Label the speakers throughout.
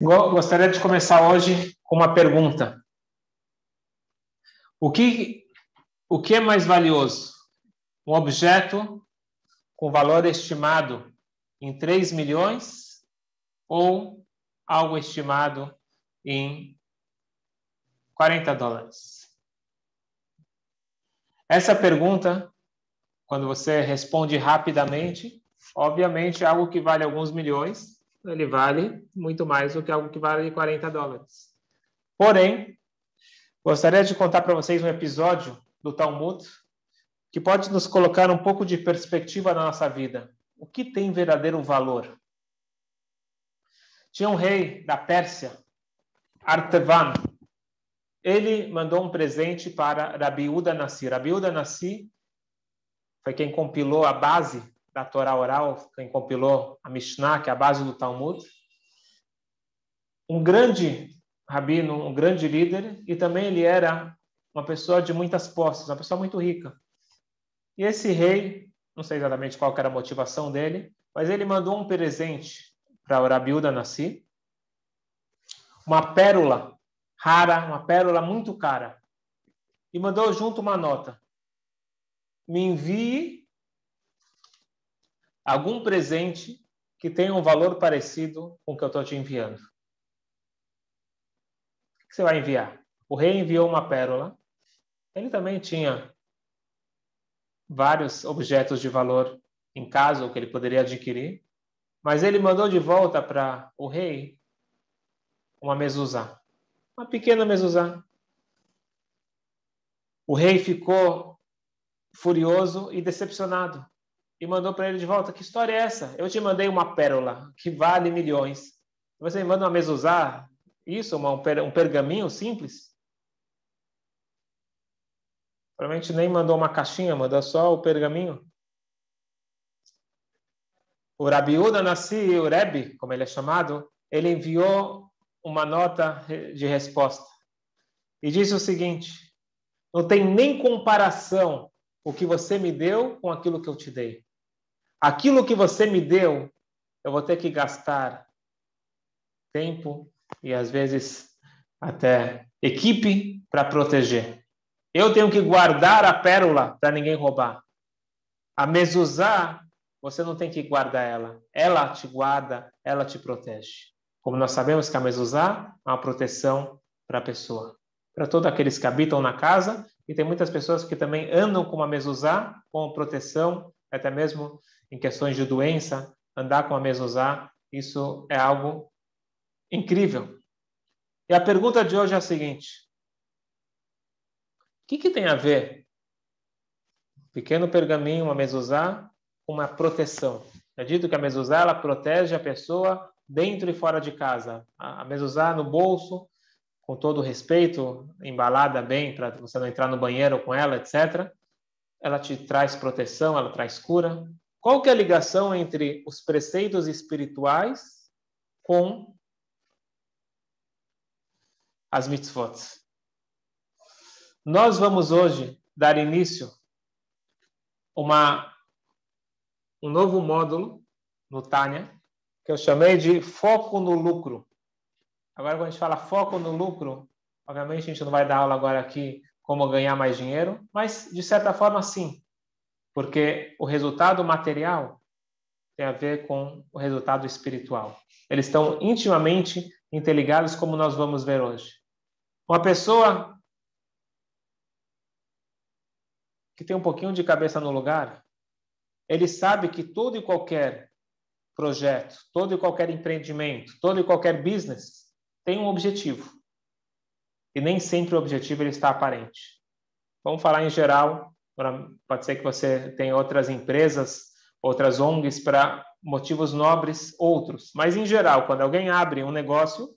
Speaker 1: Gostaria de começar hoje com uma pergunta. O que, o que é mais valioso? Um objeto com valor estimado em 3 milhões ou algo estimado em 40 dólares? Essa pergunta, quando você responde rapidamente, obviamente é algo que vale alguns milhões ele vale muito mais do que algo que vale 40 dólares. Porém, gostaria de contar para vocês um episódio do Talmud que pode nos colocar um pouco de perspectiva na nossa vida. O que tem verdadeiro valor? Tinha um rei da Pérsia, Artavan. Ele mandou um presente para Rabiuda Nassi. Rabiuda Nassi foi quem compilou a base da Torá oral, quem compilou a Mishnah, que é a base do Talmud. Um grande rabino, um grande líder, e também ele era uma pessoa de muitas posses, uma pessoa muito rica. E esse rei, não sei exatamente qual era a motivação dele, mas ele mandou um presente para o Rabiuda Nassi, uma pérola rara, uma pérola muito cara, e mandou junto uma nota. Me envie algum presente que tenha um valor parecido com o que eu estou te enviando. O que você vai enviar? O rei enviou uma pérola. Ele também tinha vários objetos de valor em casa que ele poderia adquirir, mas ele mandou de volta para o rei uma mezuzá, uma pequena mezuzá. O rei ficou furioso e decepcionado e mandou para ele de volta: Que história é essa? Eu te mandei uma pérola que vale milhões. Você me manda uma mesuzá? Isso, uma, um pergaminho simples? Provavelmente nem mandou uma caixinha, mandou só o pergaminho. O Rabiuda Nassi, o Rebbe, como ele é chamado, ele enviou uma nota de resposta e disse o seguinte: não tem nem comparação o que você me deu com aquilo que eu te dei. Aquilo que você me deu, eu vou ter que gastar tempo e às vezes até equipe para proteger. Eu tenho que guardar a pérola para ninguém roubar. A mezuzá, você não tem que guardar ela. Ela te guarda, ela te protege. Como nós sabemos que a mezuzá é uma proteção para a pessoa, para todos aqueles que habitam na casa, e tem muitas pessoas que também andam com uma mezuzá, com proteção, até mesmo em questões de doença, andar com a mesuzá, isso é algo incrível. E a pergunta de hoje é a seguinte: o que, que tem a ver pequeno pergaminho, uma mesuzá, com uma proteção? É dito que a mesuzá ela protege a pessoa dentro e fora de casa. A mesuzá no bolso, com todo respeito, embalada bem para você não entrar no banheiro com ela, etc. Ela te traz proteção, ela traz cura. Qual que é a ligação entre os preceitos espirituais com as mitzvot? Nós vamos hoje dar início uma um novo módulo no Tânia, que eu chamei de foco no lucro. Agora, quando a gente fala foco no lucro, obviamente a gente não vai dar aula agora aqui como ganhar mais dinheiro, mas de certa forma sim porque o resultado material tem a ver com o resultado espiritual. Eles estão intimamente interligados, como nós vamos ver hoje. Uma pessoa que tem um pouquinho de cabeça no lugar, ele sabe que todo e qualquer projeto, todo e qualquer empreendimento, todo e qualquer business tem um objetivo. E nem sempre o objetivo ele está aparente. Vamos falar em geral pode ser que você tenha outras empresas, outras ONGs para motivos nobres, outros. Mas, em geral, quando alguém abre um negócio,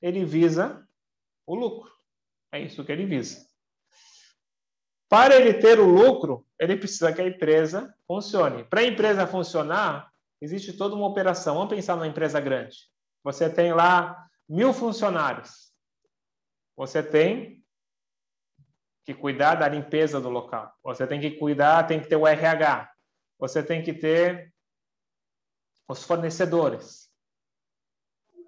Speaker 1: ele visa o lucro. É isso que ele visa. Para ele ter o lucro, ele precisa que a empresa funcione. Para a empresa funcionar, existe toda uma operação. Vamos pensar numa empresa grande. Você tem lá mil funcionários. Você tem que cuidar da limpeza do local. Você tem que cuidar, tem que ter o RH. Você tem que ter os fornecedores.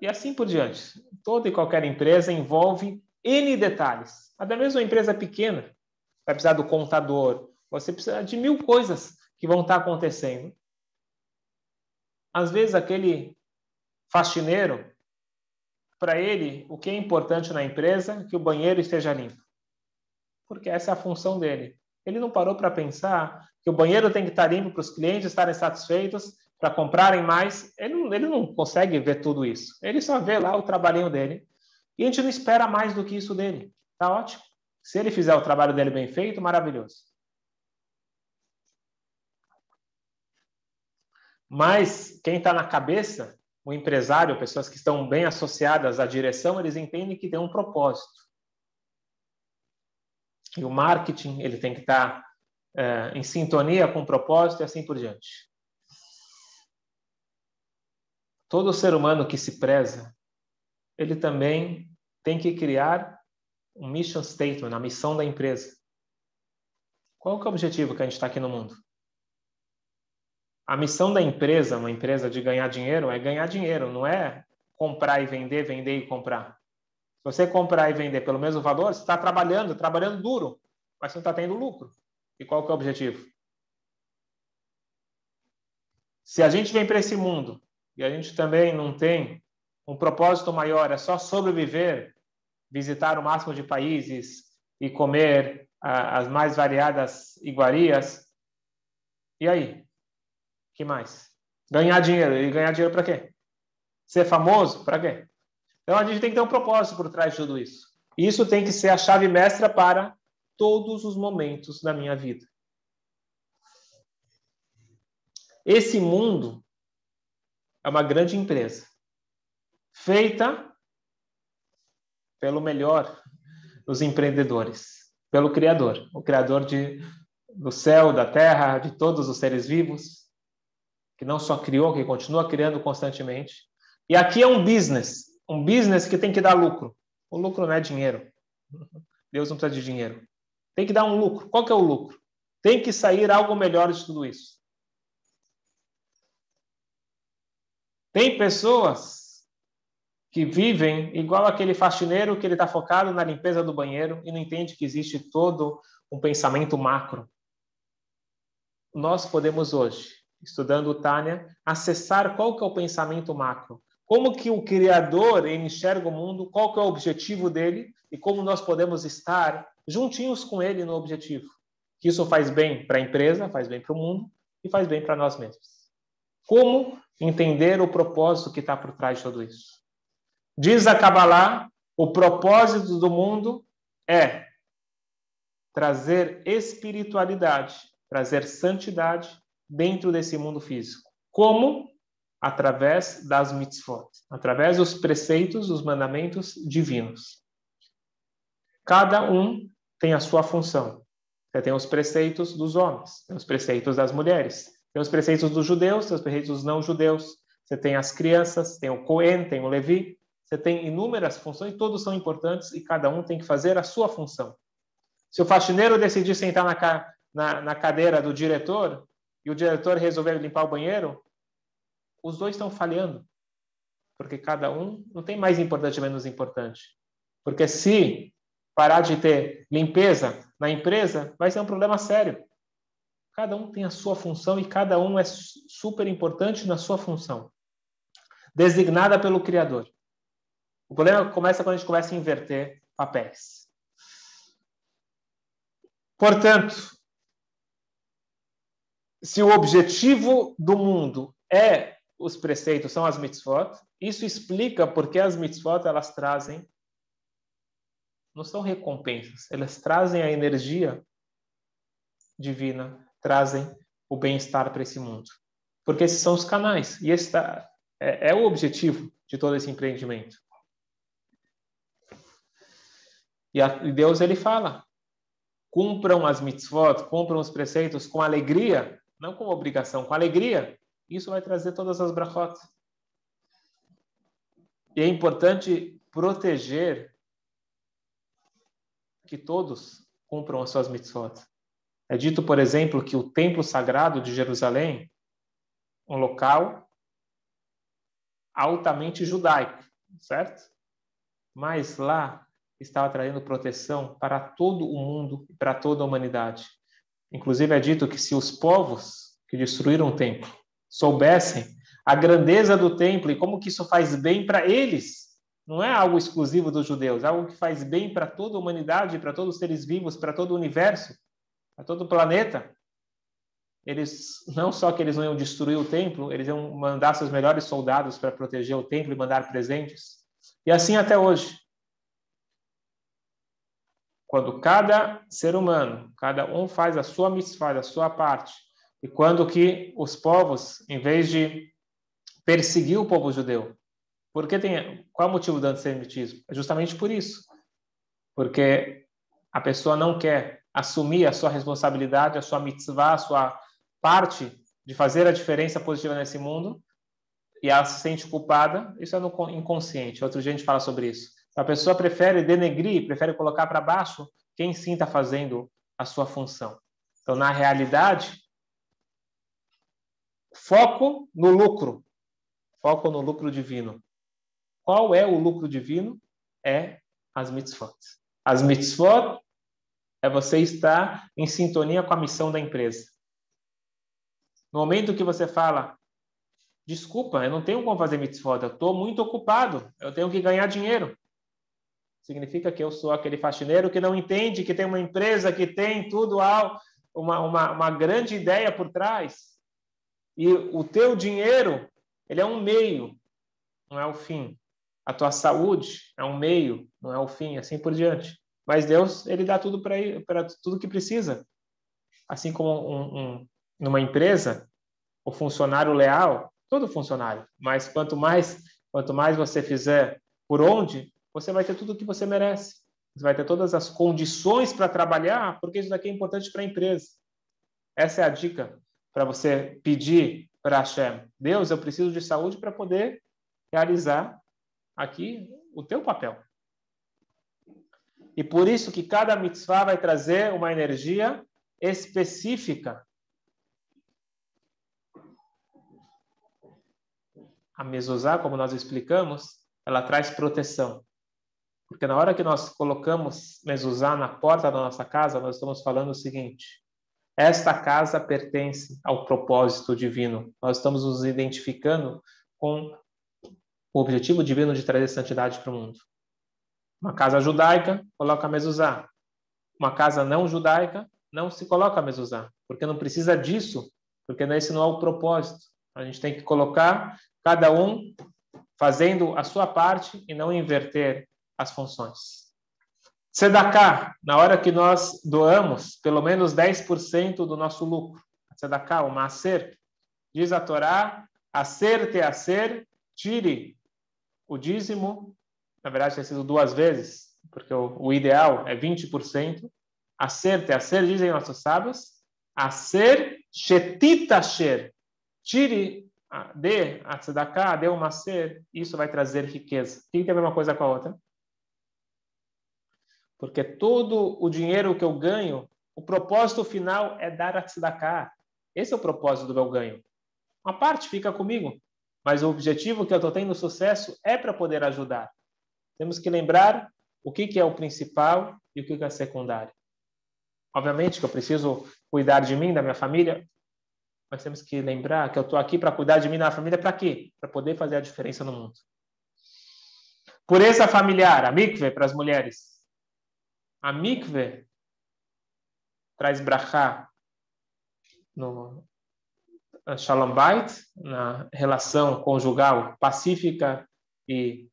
Speaker 1: E assim por diante. Toda e qualquer empresa envolve N detalhes. Até mesmo uma empresa pequena vai precisar do contador, você precisa de mil coisas que vão estar acontecendo. Às vezes, aquele faxineiro, para ele, o que é importante na empresa é que o banheiro esteja limpo. Porque essa é a função dele. Ele não parou para pensar que o banheiro tem que estar limpo para os clientes estarem satisfeitos, para comprarem mais. Ele não, ele não consegue ver tudo isso. Ele só vê lá o trabalhinho dele. E a gente não espera mais do que isso dele. Tá ótimo. Se ele fizer o trabalho dele bem feito, maravilhoso. Mas quem está na cabeça, o empresário, pessoas que estão bem associadas à direção, eles entendem que tem um propósito. E o marketing ele tem que estar tá, é, em sintonia com o propósito e assim por diante. Todo ser humano que se preza, ele também tem que criar um mission statement, a missão da empresa. Qual é o objetivo que a gente está aqui no mundo? A missão da empresa, uma empresa de ganhar dinheiro, é ganhar dinheiro, não é comprar e vender, vender e comprar. Você comprar e vender pelo mesmo valor, você está trabalhando, trabalhando duro, mas não está tendo lucro. E qual que é o objetivo? Se a gente vem para esse mundo e a gente também não tem um propósito maior, é só sobreviver, visitar o máximo de países e comer as mais variadas iguarias, e aí? que mais? Ganhar dinheiro. E ganhar dinheiro para quê? Ser famoso? Para quê? Então a gente tem que ter um propósito por trás de tudo isso. Isso tem que ser a chave mestra para todos os momentos da minha vida. Esse mundo é uma grande empresa feita pelo melhor dos empreendedores, pelo Criador, o Criador de, do céu, da terra, de todos os seres vivos que não só criou, que continua criando constantemente. E aqui é um business, um business que tem que dar lucro. O lucro não é dinheiro. Deus não precisa de dinheiro. Tem que dar um lucro. Qual que é o lucro? Tem que sair algo melhor de tudo isso. Tem pessoas que vivem igual aquele faxineiro que ele está focado na limpeza do banheiro e não entende que existe todo um pensamento macro. Nós podemos hoje estudando o Tânia, acessar qual que é o pensamento macro. Como que o Criador enxerga o mundo, qual que é o objetivo dele e como nós podemos estar juntinhos com ele no objetivo. Que isso faz bem para a empresa, faz bem para o mundo e faz bem para nós mesmos. Como entender o propósito que está por trás de tudo isso? Diz a Kabbalah, o propósito do mundo é trazer espiritualidade, trazer santidade dentro desse mundo físico. Como? Através das mitzvot, através dos preceitos, dos mandamentos divinos. Cada um tem a sua função. Você tem os preceitos dos homens, tem os preceitos das mulheres, tem os preceitos dos judeus, tem os preceitos dos não-judeus. Você tem as crianças, tem o Cohen, tem o Levi. Você tem inúmeras funções, todos são importantes e cada um tem que fazer a sua função. Se o faxineiro decidir sentar na, na, na cadeira do diretor, e o diretor resolver limpar o banheiro, os dois estão falhando. Porque cada um não tem mais importante menos importante. Porque se parar de ter limpeza na empresa, vai ser um problema sério. Cada um tem a sua função e cada um é super importante na sua função, designada pelo Criador. O problema começa quando a gente começa a inverter papéis. Portanto, se o objetivo do mundo é os preceitos, são as mitzvot, isso explica porque as mitzvot elas trazem não são recompensas, elas trazem a energia divina, trazem o bem-estar para esse mundo. Porque esses são os canais, e esse tá, é, é o objetivo de todo esse empreendimento. E, a, e Deus ele fala: cumpram as mitzvot, cumpram os preceitos com alegria, não com obrigação, com alegria, isso vai trazer todas as brachot. E é importante proteger que todos cumpram as suas mitzvot. É dito, por exemplo, que o templo sagrado de Jerusalém, um local altamente judaico. certo? Mas lá estava trazendo proteção para todo o mundo e para toda a humanidade. Inclusive é dito que se os povos que destruíram o templo soubessem a grandeza do templo e como que isso faz bem para eles, não é algo exclusivo dos judeus, é algo que faz bem para toda a humanidade, para todos os seres vivos, para todo o universo, para todo o planeta. Eles não só que eles não iam destruir o templo, eles iam mandar seus melhores soldados para proteger o templo e mandar presentes. E assim até hoje. Quando cada ser humano, cada um faz a sua mitzvah, a sua parte, e quando que os povos, em vez de perseguir o povo judeu, porque tem qual é o motivo do antissemitismo? É justamente por isso, porque a pessoa não quer assumir a sua responsabilidade, a sua mitzvah, a sua parte de fazer a diferença positiva nesse mundo, e ela se sente culpada. Isso é no inconsciente. Outro dia a gente fala sobre isso. A pessoa prefere denegrir, prefere colocar para baixo quem sim está fazendo a sua função. Então, na realidade, foco no lucro. Foco no lucro divino. Qual é o lucro divino? É as mitzvot. As mitzvot é você estar em sintonia com a missão da empresa. No momento que você fala, desculpa, eu não tenho como fazer mitzvot, eu estou muito ocupado, eu tenho que ganhar dinheiro significa que eu sou aquele faxineiro que não entende que tem uma empresa que tem tudo uma, uma, uma grande ideia por trás. E o teu dinheiro, ele é um meio, não é o fim. A tua saúde é um meio, não é o fim, assim por diante. Mas Deus, ele dá tudo para tudo que precisa. Assim como um, um, numa empresa, o funcionário leal, todo funcionário, mas quanto mais quanto mais você fizer por onde, você vai ter tudo o que você merece. Você vai ter todas as condições para trabalhar, porque isso daqui é importante para a empresa. Essa é a dica para você pedir para Hashem. Deus, eu preciso de saúde para poder realizar aqui o teu papel. E por isso que cada mitzvah vai trazer uma energia específica. A mezuzá, como nós explicamos, ela traz proteção. Porque na hora que nós colocamos mezuzá na porta da nossa casa, nós estamos falando o seguinte: esta casa pertence ao propósito divino. Nós estamos nos identificando com o objetivo divino de trazer santidade para o mundo. Uma casa judaica coloca mezuzá. Uma casa não judaica não se coloca mezuzá, porque não precisa disso, porque esse não é o propósito. A gente tem que colocar cada um fazendo a sua parte e não inverter as funções. Sedaká, na hora que nós doamos pelo menos 10% do nosso lucro. Sedaká, o macer, diz a Torá, acerte a ser, tire o dízimo, na verdade tem sido duas vezes, porque o, o ideal é 20%. Acerte a ser, dizem nossos sábios, a ser, shetita sher, tire, dê a tzedakah, dê o macer, isso vai trazer riqueza. Tem que ter a mesma coisa com a outra? Porque todo o dinheiro que eu ganho, o propósito final é dar a tzedakah. Esse é o propósito do meu ganho. Uma parte fica comigo, mas o objetivo que eu estou tendo sucesso é para poder ajudar. Temos que lembrar o que, que é o principal e o que, que é secundário. Obviamente que eu preciso cuidar de mim, da minha família, mas temos que lembrar que eu estou aqui para cuidar de mim da família para quê? Para poder fazer a diferença no mundo. Pureza familiar, a mikve para as mulheres. A mikve traz brachá no shalom bait, na relação conjugal pacífica e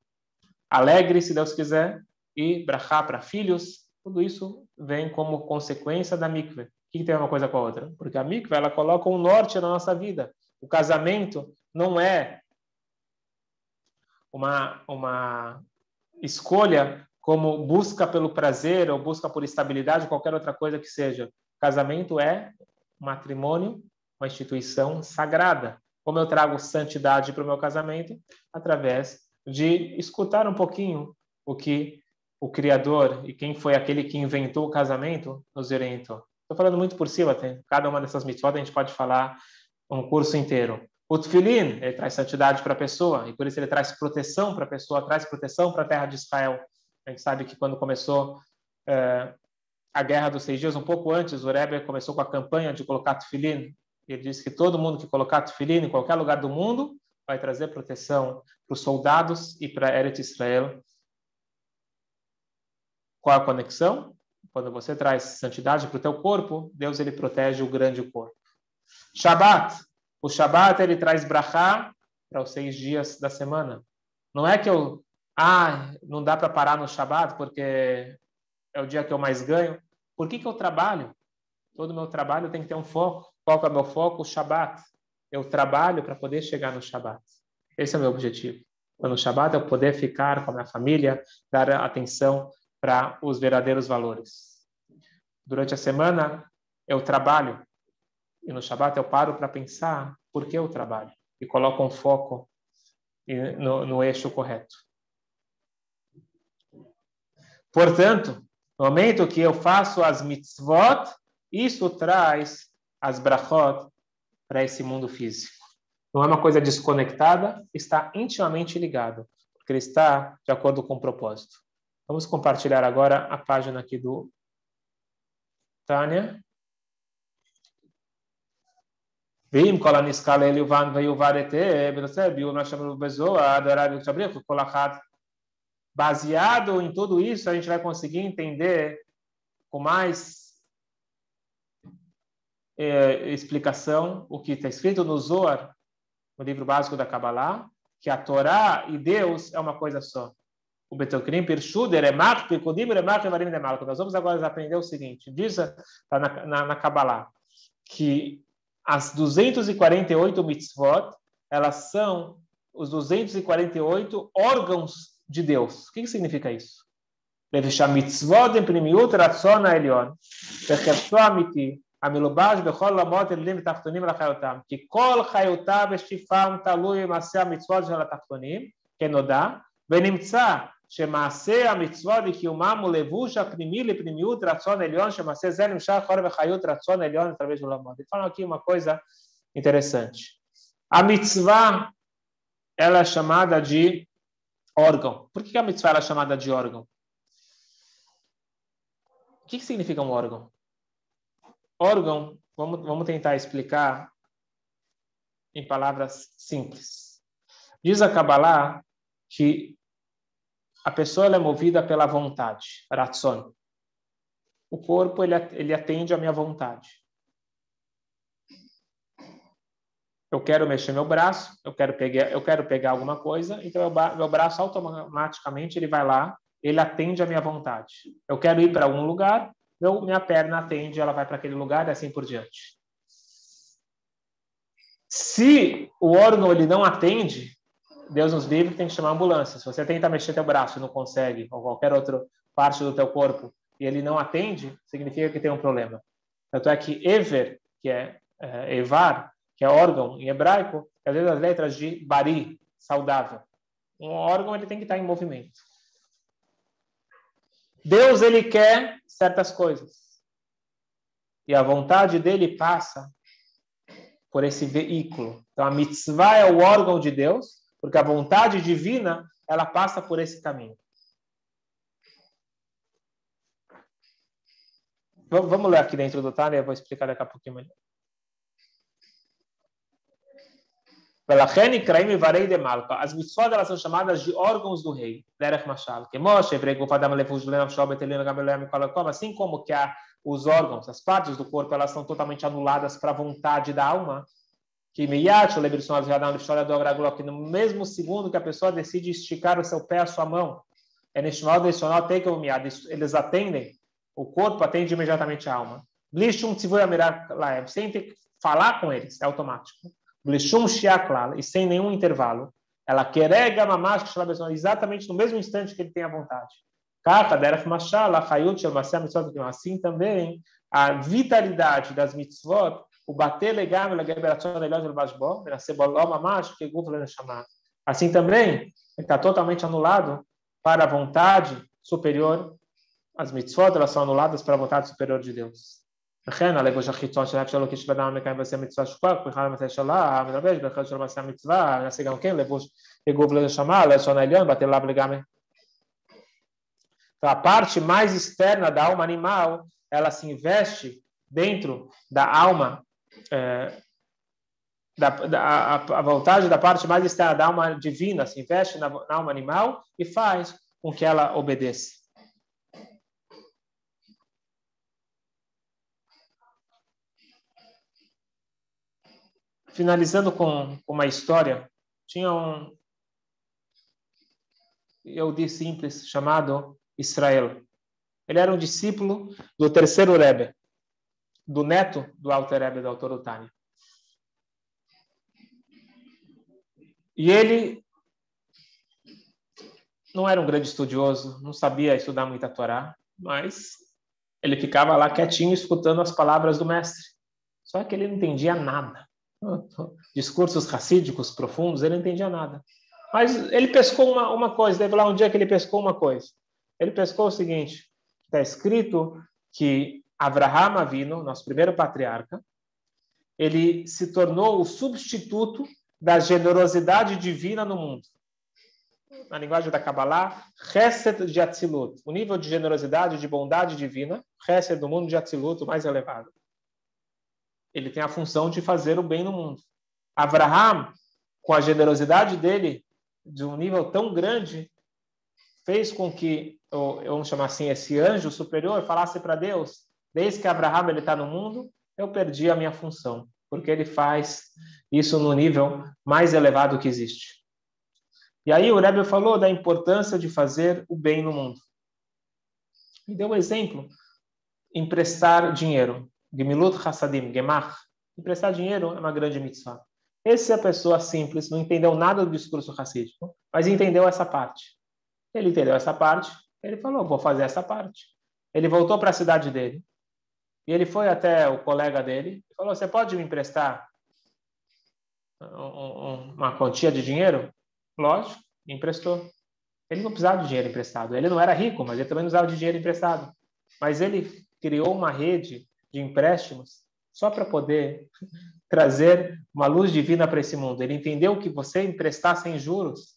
Speaker 1: alegre, se Deus quiser, e brachá para filhos, tudo isso vem como consequência da mikve. O que, tem uma coisa com a outra? Porque a mikve ela coloca um norte na nossa vida. O casamento não é uma, uma escolha como busca pelo prazer ou busca por estabilidade, qualquer outra coisa que seja. Casamento é matrimônio, uma instituição sagrada. Como eu trago santidade para o meu casamento? Através de escutar um pouquinho o que o Criador e quem foi aquele que inventou o casamento nos orientou. Estou falando muito por cima, tem, cada uma dessas mitzvot a gente pode falar um curso inteiro. O tefilin, ele traz santidade para a pessoa, e por isso ele traz proteção para a pessoa, traz proteção para a terra de Israel. A gente sabe que quando começou é, a Guerra dos Seis Dias, um pouco antes, o Rebbe começou com a campanha de colocar tefilin. Ele disse que todo mundo que colocar tefilin em qualquer lugar do mundo vai trazer proteção para os soldados e para Eretz Israel. Qual a conexão? Quando você traz santidade para o teu corpo, Deus ele protege o grande corpo. Shabat. O Shabat ele traz brachá para os seis dias da semana. Não é que eu ah, não dá para parar no Shabat porque é o dia que eu mais ganho. Por que, que eu trabalho? Todo meu trabalho tem que ter um foco. Qual é o meu foco? O Shabat. Eu trabalho para poder chegar no Shabat. Esse é o meu objetivo. No Shabat eu poder ficar com a minha família, dar atenção para os verdadeiros valores. Durante a semana eu trabalho e no Shabat eu paro para pensar por que eu trabalho e coloco um foco no, no eixo correto. Portanto, no momento que eu faço as mitzvot, isso traz as brachot para esse mundo físico. Não é uma coisa desconectada, está intimamente ligado, porque ele está de acordo com o propósito. Vamos compartilhar agora a página aqui do Tânia. ואם כל הנסקל אל יובן ויובן היטב, בנושא ביור מה שאמרו בזוהר, דרב ותבריך, כל אחת Baseado em tudo isso, a gente vai conseguir entender com mais é, explicação o que está escrito no Zohar, no livro básico da Kabbalah, que a Torá e Deus é uma coisa só. O Betokrim Pirshuder é Pekodim Remach Evarim Demalko. Nós vamos agora aprender o seguinte: diz tá na, na, na Kabbalah que as 248 mitzvot, elas são os 248 órgãos de Deus. O que, que significa isso? שהמצוות הם פנימיות רצון העליון, וחפצו אמיתי, המלובש בכל עולמות עליונים ותחתונים לחיותם, כי כל חיותם ושפעם תלוי במעשה המצוות של התחתונים, כנודע, ונמצא שמעשה המצוות וקיומם הוא לבוש הפנימי לפנימיות רצון עליון, שמעשה זה נמשך חור וחיות רצון עליון através do עולמות. Falam aqui uma coisa interessante. A mitzvah, ela é chamada de órgão. Por que a mitzvah é chamada de órgão? O que, significa um órgão? Órgão, vamos, vamos tentar explicar em palavras simples. Diz a Kabbalah que a pessoa é movida pela vontade, ratzon. O corpo ele, ele atende à minha vontade. Eu quero mexer meu braço, eu quero pegar, eu quero pegar alguma coisa, então meu, meu braço automaticamente ele vai lá, ele atende à minha vontade. Eu quero ir para algum lugar, meu, minha perna atende, ela vai para aquele lugar e assim por diante. Se o órgão ele não atende, Deus nos livre, tem que chamar a ambulância. Se você tenta mexer teu braço e não consegue, ou qualquer outra parte do teu corpo, e ele não atende, significa que tem um problema. Tanto é que Ever, que é, é Evar, que é órgão em hebraico, é as letras de bari, saudável. Um órgão ele tem que estar em movimento. Deus ele quer certas coisas. E a vontade dele passa por esse veículo. Então a mitzvah é o órgão de Deus, porque a vontade divina ela passa por esse caminho. Vamos ler aqui dentro do Tânia, eu vou explicar daqui a pouquinho melhor. ולכן נקראים איברי דה מלכה. אז מצוות elas são chamadas de órgãos do rei, דרך משל. כמו שאיברי גוף אדם הלבוש לנפשו בטלים וגם אלוהים מכל הקום, assim como que a, os órgãos, as partes do corpo, elas são totalmente anuladas para a vontade da alma, que miyat, o lebirson azriadão, a história do agraguló, que no mesmo segundo que a pessoa decide esticar o seu pé, a sua mão, é neste modo adicional, tem que eles atendem, o corpo atende imediatamente a alma. Blishum tzivui amirar laem, sem ter que falar com eles, é automático e sem nenhum intervalo. Ela querega exatamente no mesmo instante que ele tem a vontade. Assim também, a vitalidade das mitzvot, o bater legal, Assim também, está totalmente anulado para a vontade superior. As mitzvot elas são anuladas para a vontade superior de Deus. וכן הלבוש החיצון של שלו כשבן מקיים ועושה מצווה שפק, בכלל מצווה שלה, המלבש, בכלל שלו ועושה מצווה, נעשה גם כן לבוש לגוף לשמה, לשון העליון, bater lá לגמרי. Então, a parte mais externa da alma animal, ela se investe dentro da alma, é, da, da, a, a vontade da parte mais externa da alma divina se investe na, na alma animal e faz com que ela obedeça. Finalizando com, uma história, tinha um Yehudi simples chamado Israel. Ele era um discípulo do terceiro Rebbe, do neto do Alter Rebbe da Autorotânia. E ele não era um grande estudioso, não sabia estudar muita Torá, mas ele ficava lá quietinho escutando as palavras do mestre. Só que ele não entendia nada discursos racídicos profundos, ele não entendia nada. Mas ele pescou uma, uma coisa, teve lá um dia que ele pescou uma coisa. Ele pescou o seguinte: está escrito que Abraham Avino, nosso primeiro patriarca, ele se tornou o substituto da generosidade divina no mundo. Na linguagem da Kabbalah, Chesed de Atzilut, o nível de generosidade, de bondade divina, Chesed do mundo de Atzilut, mais elevado ele tem a função de fazer o bem no mundo. Abraham, com a generosidade dele, de um nível tão grande, fez com que, vamos chamar assim, esse anjo superior falasse para Deus: desde que Abraham ele está no mundo, eu perdi a minha função, porque ele faz isso no nível mais elevado que existe. E aí o Rebbe falou da importância de fazer o bem no mundo. E deu um exemplo, emprestar dinheiro. Gemilut Hassadim, Gemach, emprestar dinheiro é uma grande mitzvah. Essa é a pessoa simples, não entendeu nada do discurso racídico, mas entendeu essa parte. Ele entendeu essa parte, ele falou, vou fazer essa parte. Ele voltou para a cidade dele, e ele foi até o colega dele e falou, você pode me emprestar uma quantia de dinheiro? Lógico, emprestou. Ele não precisava de dinheiro emprestado. Ele não era rico, mas ele também não precisava de dinheiro emprestado. Mas ele criou uma rede de empréstimos só para poder trazer uma luz divina para esse mundo. Ele entendeu que você emprestar sem juros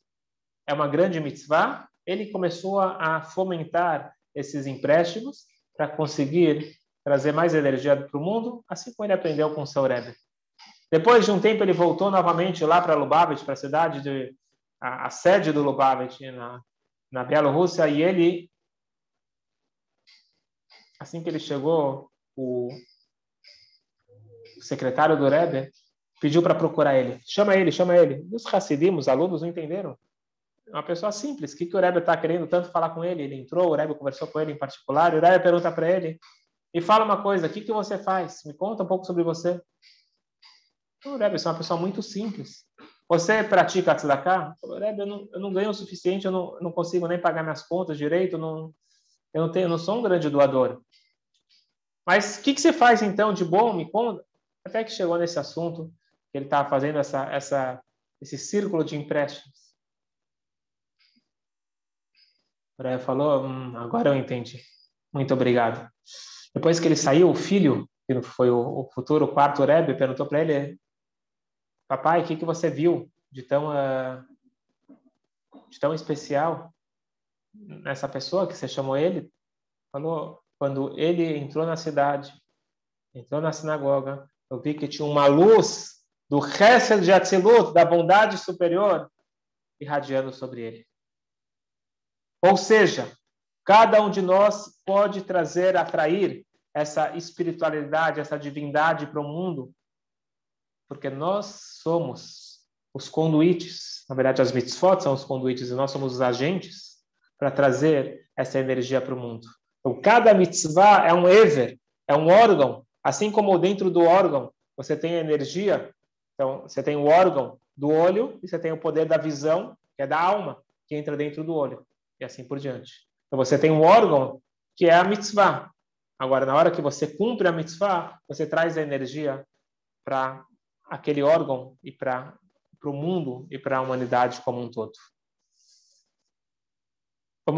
Speaker 1: é uma grande mitzvah. Ele começou a fomentar esses empréstimos para conseguir trazer mais energia para o mundo, assim como ele aprendeu com seu Rebbe. Depois de um tempo, ele voltou novamente lá para Lubavitch, para a cidade de a, a sede do Lubavitch na, na Bielorrússia, e ele, assim que ele chegou, o secretário do Rebbe pediu para procurar ele. Chama ele, chama ele. Os Hassidim, os alunos, não entenderam. É uma pessoa simples. O que, que o Rebbe está querendo tanto falar com ele? Ele entrou, o Rebbe conversou com ele em particular, e o Rebbe pergunta para ele, e fala uma coisa, o que, que você faz? Me conta um pouco sobre você. O Rebbe, você é uma pessoa muito simples. Você pratica tzedakah? Rebbe, eu não, eu não ganho o suficiente, eu não, eu não consigo nem pagar minhas contas direito, não, eu não, tenho, eu não sou um grande doador. Mas o que, que você faz então de bom? Me conta. Até que chegou nesse assunto, que ele estava fazendo essa, essa, esse círculo de empréstimos. Rebbe falou: hum, agora eu entendi. Muito obrigado. Depois que ele saiu, o filho, que foi o, o futuro quarto Rebbe, perguntou para ele: Papai, o que, que você viu de tão, uh, de tão especial nessa pessoa que você chamou ele? Falou: quando ele entrou na cidade, entrou na sinagoga, eu vi que tinha uma luz do Hesed de Atzilut, da bondade superior, irradiando sobre ele. Ou seja, cada um de nós pode trazer, atrair essa espiritualidade, essa divindade para o mundo, porque nós somos os conduítes. Na verdade, as mitzvot são os conduítes e nós somos os agentes para trazer essa energia para o mundo. Então, cada mitzvah é um ever, é um órgão, assim como dentro do órgão você tem a energia, então você tem o órgão do olho e você tem o poder da visão, que é da alma, que entra dentro do olho, e assim por diante. Então você tem um órgão que é a mitzvah. Agora, na hora que você cumpre a mitzvah, você traz a energia para aquele órgão e para o mundo e para a humanidade como um todo.